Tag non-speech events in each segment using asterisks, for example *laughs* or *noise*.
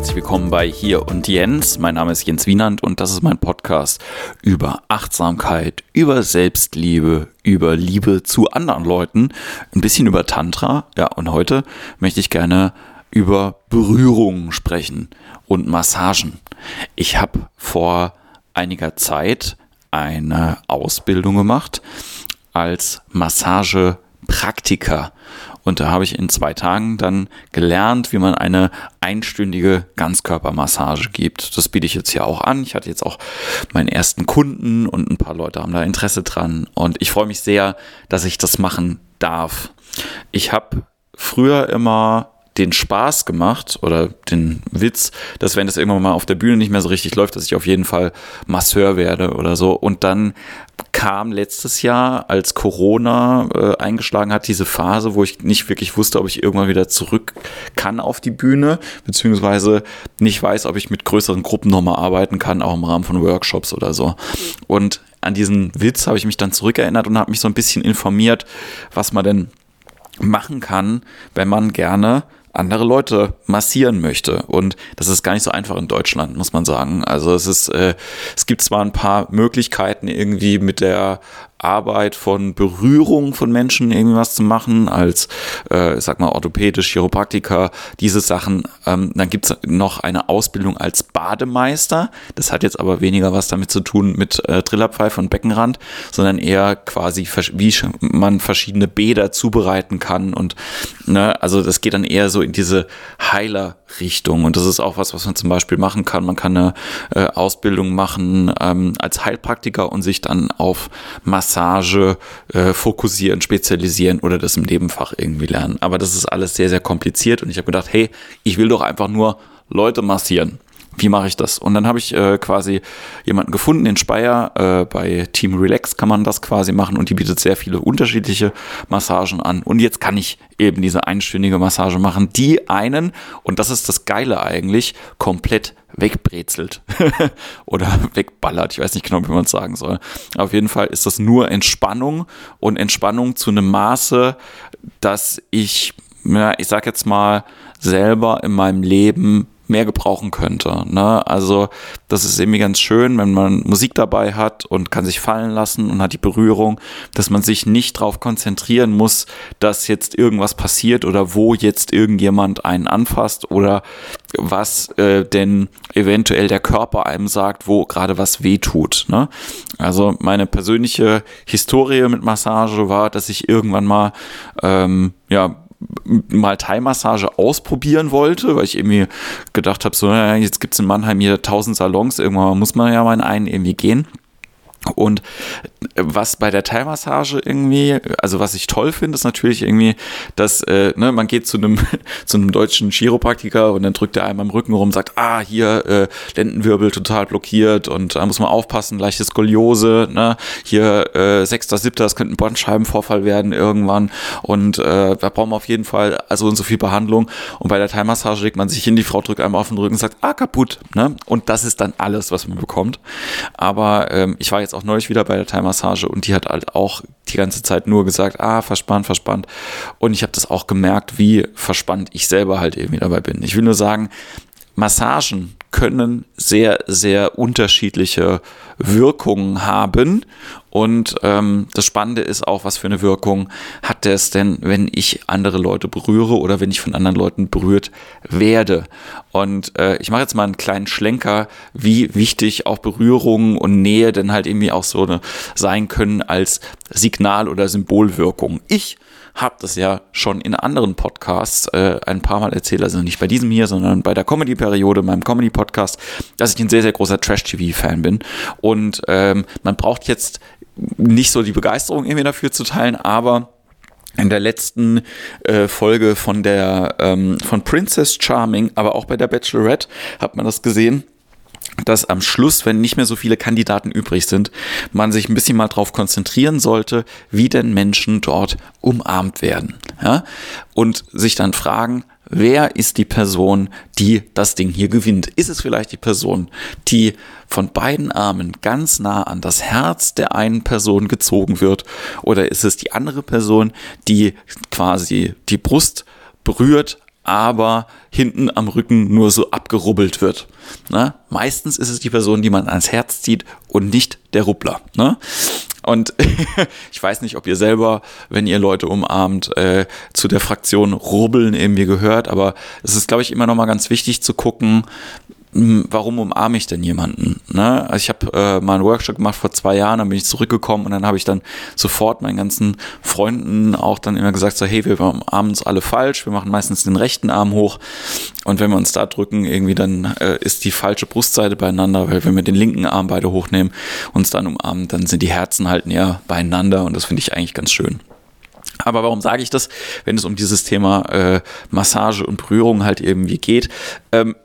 herzlich willkommen bei Hier und Jens. Mein Name ist Jens Wienand und das ist mein Podcast über Achtsamkeit, über Selbstliebe, über Liebe zu anderen Leuten, ein bisschen über Tantra. Ja, und heute möchte ich gerne über Berührungen sprechen und Massagen. Ich habe vor einiger Zeit eine Ausbildung gemacht als Massagepraktiker. Und da habe ich in zwei Tagen dann gelernt, wie man eine einstündige Ganzkörpermassage gibt. Das biete ich jetzt hier auch an. Ich hatte jetzt auch meinen ersten Kunden und ein paar Leute haben da Interesse dran. Und ich freue mich sehr, dass ich das machen darf. Ich habe früher immer den Spaß gemacht oder den Witz, dass wenn das irgendwann mal auf der Bühne nicht mehr so richtig läuft, dass ich auf jeden Fall Masseur werde oder so. Und dann kam letztes Jahr, als Corona äh, eingeschlagen hat, diese Phase, wo ich nicht wirklich wusste, ob ich irgendwann wieder zurück kann auf die Bühne, beziehungsweise nicht weiß, ob ich mit größeren Gruppen nochmal arbeiten kann, auch im Rahmen von Workshops oder so. Und an diesen Witz habe ich mich dann zurückerinnert und habe mich so ein bisschen informiert, was man denn machen kann, wenn man gerne andere Leute massieren möchte. Und das ist gar nicht so einfach in Deutschland, muss man sagen. Also es ist, äh, es gibt zwar ein paar Möglichkeiten, irgendwie mit der Arbeit von Berührung von Menschen irgendwie was zu machen, als, äh, ich sag mal, orthopädisch, Chiropraktiker, diese Sachen. Ähm, dann gibt's noch eine Ausbildung als Bademeister. Das hat jetzt aber weniger was damit zu tun mit äh, Trillerpfeife und Beckenrand, sondern eher quasi, wie man verschiedene Bäder zubereiten kann. Und ne, also das geht dann eher so in diese Heiler-Richtung. Und das ist auch was, was man zum Beispiel machen kann. Man kann eine äh, Ausbildung machen ähm, als Heilpraktiker und sich dann auf Mass Massage äh, fokussieren, spezialisieren oder das im Nebenfach irgendwie lernen. Aber das ist alles sehr, sehr kompliziert und ich habe gedacht, hey, ich will doch einfach nur Leute massieren. Wie mache ich das? Und dann habe ich äh, quasi jemanden gefunden in Speyer. Äh, bei Team Relax kann man das quasi machen und die bietet sehr viele unterschiedliche Massagen an. Und jetzt kann ich eben diese einstündige Massage machen, die einen, und das ist das Geile eigentlich, komplett wegbrezelt *laughs* oder wegballert. Ich weiß nicht genau, wie man es sagen soll. Auf jeden Fall ist das nur Entspannung und Entspannung zu einem Maße, dass ich, ja, ich sag jetzt mal, selber in meinem Leben mehr gebrauchen könnte. Ne? Also das ist irgendwie ganz schön, wenn man Musik dabei hat und kann sich fallen lassen und hat die Berührung, dass man sich nicht darauf konzentrieren muss, dass jetzt irgendwas passiert oder wo jetzt irgendjemand einen anfasst oder was äh, denn eventuell der Körper einem sagt, wo gerade was weh tut. Ne? Also meine persönliche Historie mit Massage war, dass ich irgendwann mal ähm, ja mal Thai-Massage ausprobieren wollte, weil ich irgendwie gedacht habe, so, ja, jetzt gibt es in Mannheim hier tausend Salons, irgendwann muss man ja mal in einen irgendwie gehen. Und was bei der Teilmassage irgendwie, also was ich toll finde, ist natürlich irgendwie, dass äh, ne, man geht zu einem *laughs* zu einem deutschen Chiropraktiker und dann drückt er einem am Rücken rum, sagt, ah hier äh, Lendenwirbel total blockiert und da muss man aufpassen, leichte Skoliose, ne, hier äh, sechster, siebter, das könnte ein Bandscheibenvorfall werden irgendwann und äh, da brauchen wir auf jeden Fall also und so viel Behandlung. Und bei der Teilmassage legt man sich hin, die Frau drückt einmal auf den Rücken und sagt, ah kaputt, ne, und das ist dann alles, was man bekommt. Aber ähm, ich war jetzt auch neulich wieder bei der Teilmassage Massage und die hat halt auch die ganze Zeit nur gesagt, ah, verspannt, verspannt. Und ich habe das auch gemerkt, wie verspannt ich selber halt irgendwie dabei bin. Ich will nur sagen, Massagen können sehr, sehr unterschiedliche Wirkungen haben. Und ähm, das Spannende ist auch, was für eine Wirkung hat es denn, wenn ich andere Leute berühre oder wenn ich von anderen Leuten berührt werde. Und äh, ich mache jetzt mal einen kleinen Schlenker, wie wichtig auch Berührungen und Nähe denn halt irgendwie auch so eine, sein können als Signal- oder Symbolwirkung. Ich habe das ja schon in anderen Podcasts äh, ein paar Mal erzählt, also nicht bei diesem hier, sondern bei der Comedy-Periode, meinem Comedy-Podcast, dass ich ein sehr, sehr großer Trash-TV-Fan bin. Und ähm, man braucht jetzt nicht so die Begeisterung irgendwie dafür zu teilen, aber in der letzten äh, Folge von der ähm, von Princess Charming, aber auch bei der Bachelorette hat man das gesehen dass am Schluss, wenn nicht mehr so viele Kandidaten übrig sind, man sich ein bisschen mal darauf konzentrieren sollte, wie denn Menschen dort umarmt werden. Ja? Und sich dann fragen, wer ist die Person, die das Ding hier gewinnt? Ist es vielleicht die Person, die von beiden Armen ganz nah an das Herz der einen Person gezogen wird? Oder ist es die andere Person, die quasi die Brust berührt, aber hinten am Rücken nur so abgerubbelt wird. Ne? Meistens ist es die Person, die man ans Herz zieht und nicht der Ruppler. Ne? Und *laughs* ich weiß nicht, ob ihr selber, wenn ihr Leute umarmt, äh, zu der Fraktion Rubbeln irgendwie gehört, aber es ist, glaube ich, immer noch mal ganz wichtig zu gucken, warum umarme ich denn jemanden? Ne? Also ich habe äh, mal einen Workshop gemacht vor zwei Jahren, dann bin ich zurückgekommen und dann habe ich dann sofort meinen ganzen Freunden auch dann immer gesagt, so hey, wir umarmen uns alle falsch, wir machen meistens den rechten Arm hoch und wenn wir uns da drücken, irgendwie dann äh, ist die falsche Brustseite beieinander, weil wenn wir den linken Arm beide hochnehmen, uns dann umarmen, dann sind die Herzen halt näher beieinander und das finde ich eigentlich ganz schön. Aber warum sage ich das, wenn es um dieses Thema äh, Massage und Berührung halt irgendwie geht? Ähm,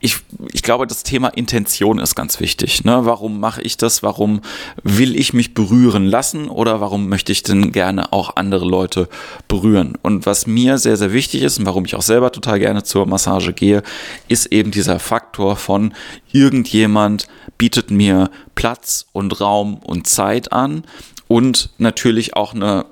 ich, ich glaube, das Thema Intention ist ganz wichtig. Ne? Warum mache ich das? Warum will ich mich berühren lassen? Oder warum möchte ich denn gerne auch andere Leute berühren? Und was mir sehr, sehr wichtig ist und warum ich auch selber total gerne zur Massage gehe, ist eben dieser Faktor von irgendjemand bietet mir Platz und Raum und Zeit an und natürlich auch eine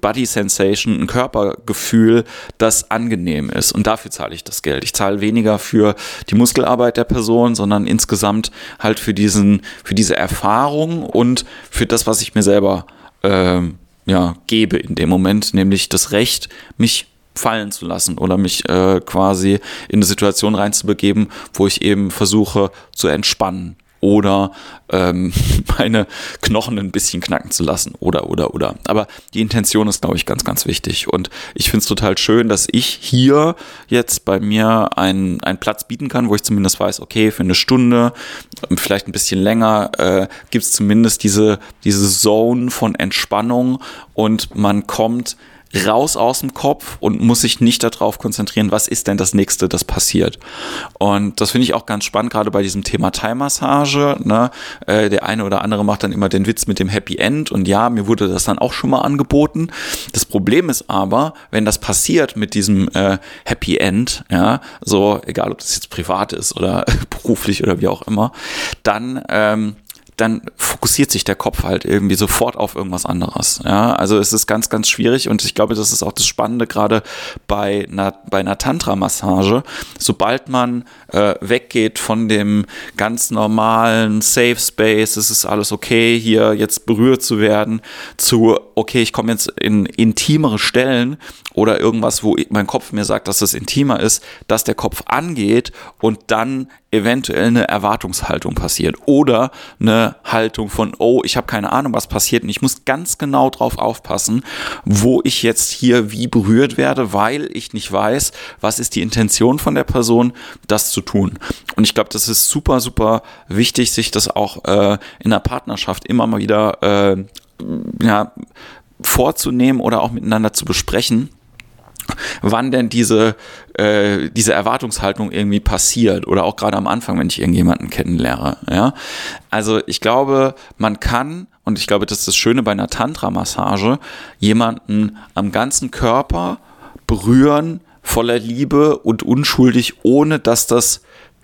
Body Sensation, ein Körpergefühl, das angenehm ist. Und dafür zahle ich das Geld. Ich zahle weniger für die Muskelarbeit der Person, sondern insgesamt halt für diesen, für diese Erfahrung und für das, was ich mir selber ähm, ja, gebe in dem Moment, nämlich das Recht, mich fallen zu lassen oder mich äh, quasi in eine Situation reinzubegeben, wo ich eben versuche zu entspannen oder ähm, *laughs* meine Knochen ein bisschen knacken zu lassen oder, oder, oder. Aber die Intention ist, glaube ich, ganz, ganz wichtig. Und ich finde es total schön, dass ich hier jetzt bei mir einen, einen Platz bieten kann, wo ich zumindest weiß, okay, für eine Stunde, vielleicht ein bisschen länger, äh, gibt es zumindest diese, diese Zone von Entspannung und man kommt raus aus dem Kopf und muss sich nicht darauf konzentrieren, was ist denn das nächste, das passiert. Und das finde ich auch ganz spannend, gerade bei diesem Thema Thai-Massage. Ne? Äh, der eine oder andere macht dann immer den Witz mit dem Happy End und ja, mir wurde das dann auch schon mal angeboten. Das Problem ist aber, wenn das passiert mit diesem äh, Happy End, ja, so egal ob das jetzt privat ist oder *laughs* beruflich oder wie auch immer, dann ähm, dann fokussiert sich der Kopf halt irgendwie sofort auf irgendwas anderes. Ja, also es ist ganz, ganz schwierig und ich glaube, das ist auch das Spannende gerade bei einer, bei einer Tantra-Massage. Sobald man äh, weggeht von dem ganz normalen Safe Space, es ist alles okay, hier jetzt berührt zu werden, zu okay, ich komme jetzt in intimere Stellen oder irgendwas, wo mein Kopf mir sagt, dass es intimer ist, dass der Kopf angeht und dann eventuell eine Erwartungshaltung passiert oder eine Haltung von, oh, ich habe keine Ahnung, was passiert und ich muss ganz genau drauf aufpassen, wo ich jetzt hier wie berührt werde, weil ich nicht weiß, was ist die Intention von der Person, das zu tun. Und ich glaube, das ist super, super wichtig, sich das auch äh, in der Partnerschaft immer mal wieder äh, ja, vorzunehmen oder auch miteinander zu besprechen wann denn diese, äh, diese Erwartungshaltung irgendwie passiert oder auch gerade am Anfang, wenn ich irgendjemanden kennenlerne. Ja? Also ich glaube, man kann, und ich glaube, das ist das Schöne bei einer Tantra-Massage, jemanden am ganzen Körper berühren, voller Liebe und unschuldig, ohne dass das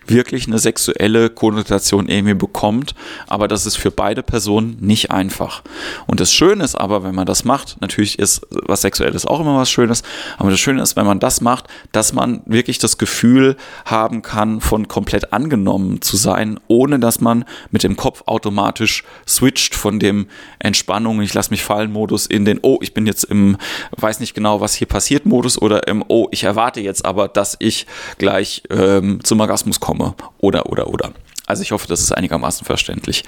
wirklich eine sexuelle Konnotation irgendwie bekommt, aber das ist für beide Personen nicht einfach. Und das Schöne ist aber, wenn man das macht, natürlich ist was Sexuelles auch immer was Schönes, aber das Schöne ist, wenn man das macht, dass man wirklich das Gefühl haben kann, von komplett angenommen zu sein, ohne dass man mit dem Kopf automatisch switcht von dem Entspannung, ich lasse mich fallen Modus in den, oh, ich bin jetzt im, weiß nicht genau, was hier passiert Modus oder im, oh, ich erwarte jetzt aber, dass ich gleich ähm, zum Orgasmus komme komme. Oder, oder, oder. Also ich hoffe, das ist einigermaßen verständlich.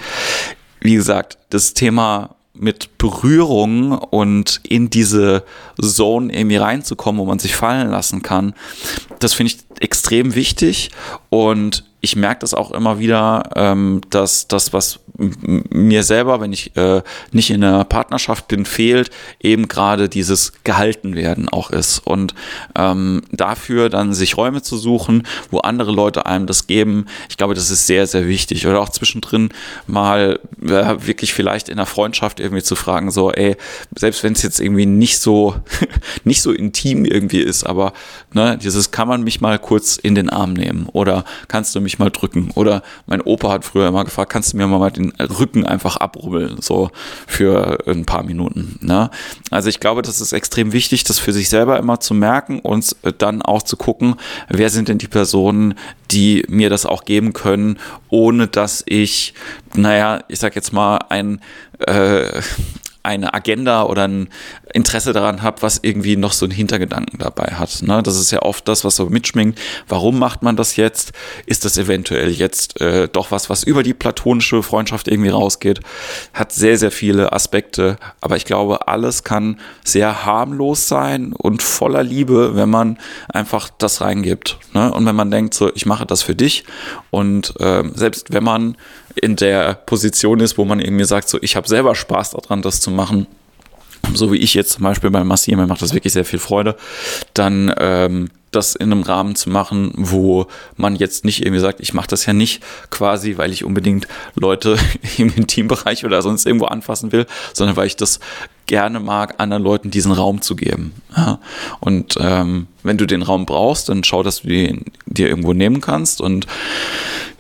Wie gesagt, das Thema mit Berührung und in diese Zone irgendwie reinzukommen, wo man sich fallen lassen kann, das finde ich extrem wichtig und ich merke das auch immer wieder, ähm, dass das, was mir selber, wenn ich äh, nicht in einer Partnerschaft bin, fehlt, eben gerade dieses gehalten werden auch ist. Und ähm, dafür dann sich Räume zu suchen, wo andere Leute einem das geben, ich glaube, das ist sehr, sehr wichtig. Oder auch zwischendrin mal äh, wirklich vielleicht in der Freundschaft irgendwie zu fragen, so, ey, selbst wenn es jetzt irgendwie nicht so, *laughs* nicht so intim irgendwie ist, aber ne, dieses kann man mich mal kurz in den Arm nehmen oder kannst du mich mich mal drücken? Oder mein Opa hat früher immer gefragt, kannst du mir mal den Rücken einfach abrubbeln, so für ein paar Minuten. Ne? Also ich glaube, das ist extrem wichtig, das für sich selber immer zu merken und dann auch zu gucken, wer sind denn die Personen, die mir das auch geben können, ohne dass ich, naja, ich sag jetzt mal, ein äh, eine Agenda oder ein Interesse daran habe, was irgendwie noch so einen Hintergedanken dabei hat. Ne? Das ist ja oft das, was so mitschminkt. Warum macht man das jetzt? Ist das eventuell jetzt äh, doch was, was über die platonische Freundschaft irgendwie rausgeht? Hat sehr, sehr viele Aspekte. Aber ich glaube, alles kann sehr harmlos sein und voller Liebe, wenn man einfach das reingibt. Ne? Und wenn man denkt, so, ich mache das für dich. Und äh, selbst wenn man in der Position ist, wo man irgendwie sagt, so ich habe selber Spaß daran, das zu machen, so wie ich jetzt zum Beispiel beim Massieren, mir macht das wirklich sehr viel Freude, dann ähm, das in einem Rahmen zu machen, wo man jetzt nicht irgendwie sagt, ich mache das ja nicht quasi, weil ich unbedingt Leute *laughs* im Intimbereich oder sonst irgendwo anfassen will, sondern weil ich das gerne mag, anderen Leuten diesen Raum zu geben. Ja. Und ähm, wenn du den Raum brauchst, dann schau, dass du den dir irgendwo nehmen kannst und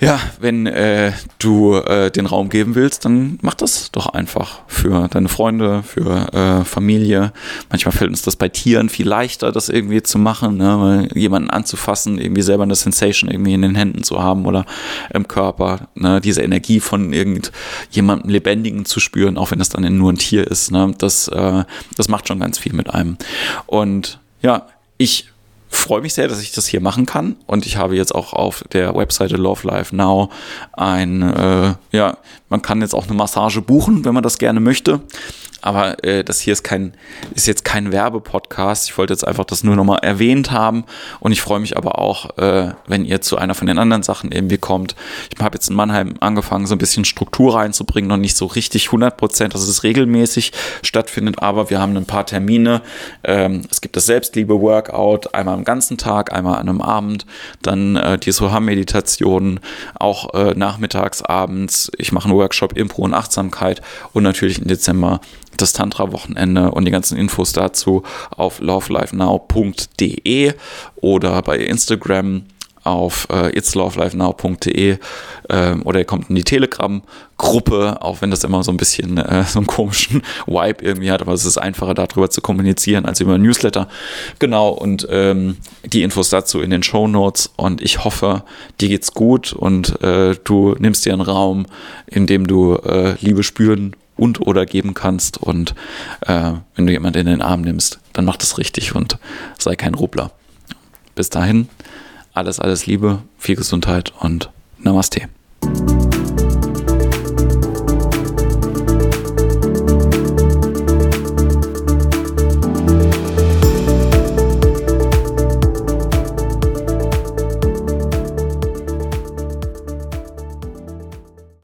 ja, wenn äh, du äh, den Raum geben willst, dann mach das doch einfach für deine Freunde, für äh, Familie. Manchmal fällt uns das bei Tieren viel leichter, das irgendwie zu machen, ne? jemanden anzufassen, irgendwie selber eine Sensation irgendwie in den Händen zu haben oder im Körper, ne? diese Energie von irgendjemandem Lebendigen zu spüren, auch wenn es dann nur ein Tier ist. Ne? Das, äh, das macht schon ganz viel mit einem. Und ja, ich freue mich sehr, dass ich das hier machen kann. Und ich habe jetzt auch auf der Webseite Love Life Now ein, äh, ja, man kann jetzt auch eine Massage buchen, wenn man das gerne möchte. Aber äh, das hier ist kein, ist jetzt kein Werbepodcast. Ich wollte jetzt einfach das nur nochmal erwähnt haben. Und ich freue mich aber auch, äh, wenn ihr zu einer von den anderen Sachen irgendwie kommt. Ich habe jetzt in Mannheim angefangen, so ein bisschen Struktur reinzubringen, noch nicht so richtig 100 Prozent, dass es regelmäßig stattfindet. Aber wir haben ein paar Termine. Ähm, es gibt das Selbstliebe-Workout, einmal am ganzen Tag, einmal an einem Abend. Dann äh, die Soham-Meditation, auch äh, nachmittags, abends. Ich mache einen Workshop Impro und Achtsamkeit. Und natürlich im Dezember das Tantra-Wochenende und die ganzen Infos dazu auf lovelifenow.de oder bei Instagram auf äh, itslovelifenow.de äh, oder ihr kommt in die Telegram-Gruppe, auch wenn das immer so ein bisschen äh, so einen komischen Vibe irgendwie hat, aber es ist einfacher darüber zu kommunizieren als über Newsletter. Genau, und ähm, die Infos dazu in den Show Notes und ich hoffe, dir geht's gut und äh, du nimmst dir einen Raum, in dem du äh, Liebe spüren und oder geben kannst. Und äh, wenn du jemanden in den Arm nimmst, dann mach das richtig und sei kein Rubbler. Bis dahin, alles, alles Liebe, viel Gesundheit und Namaste.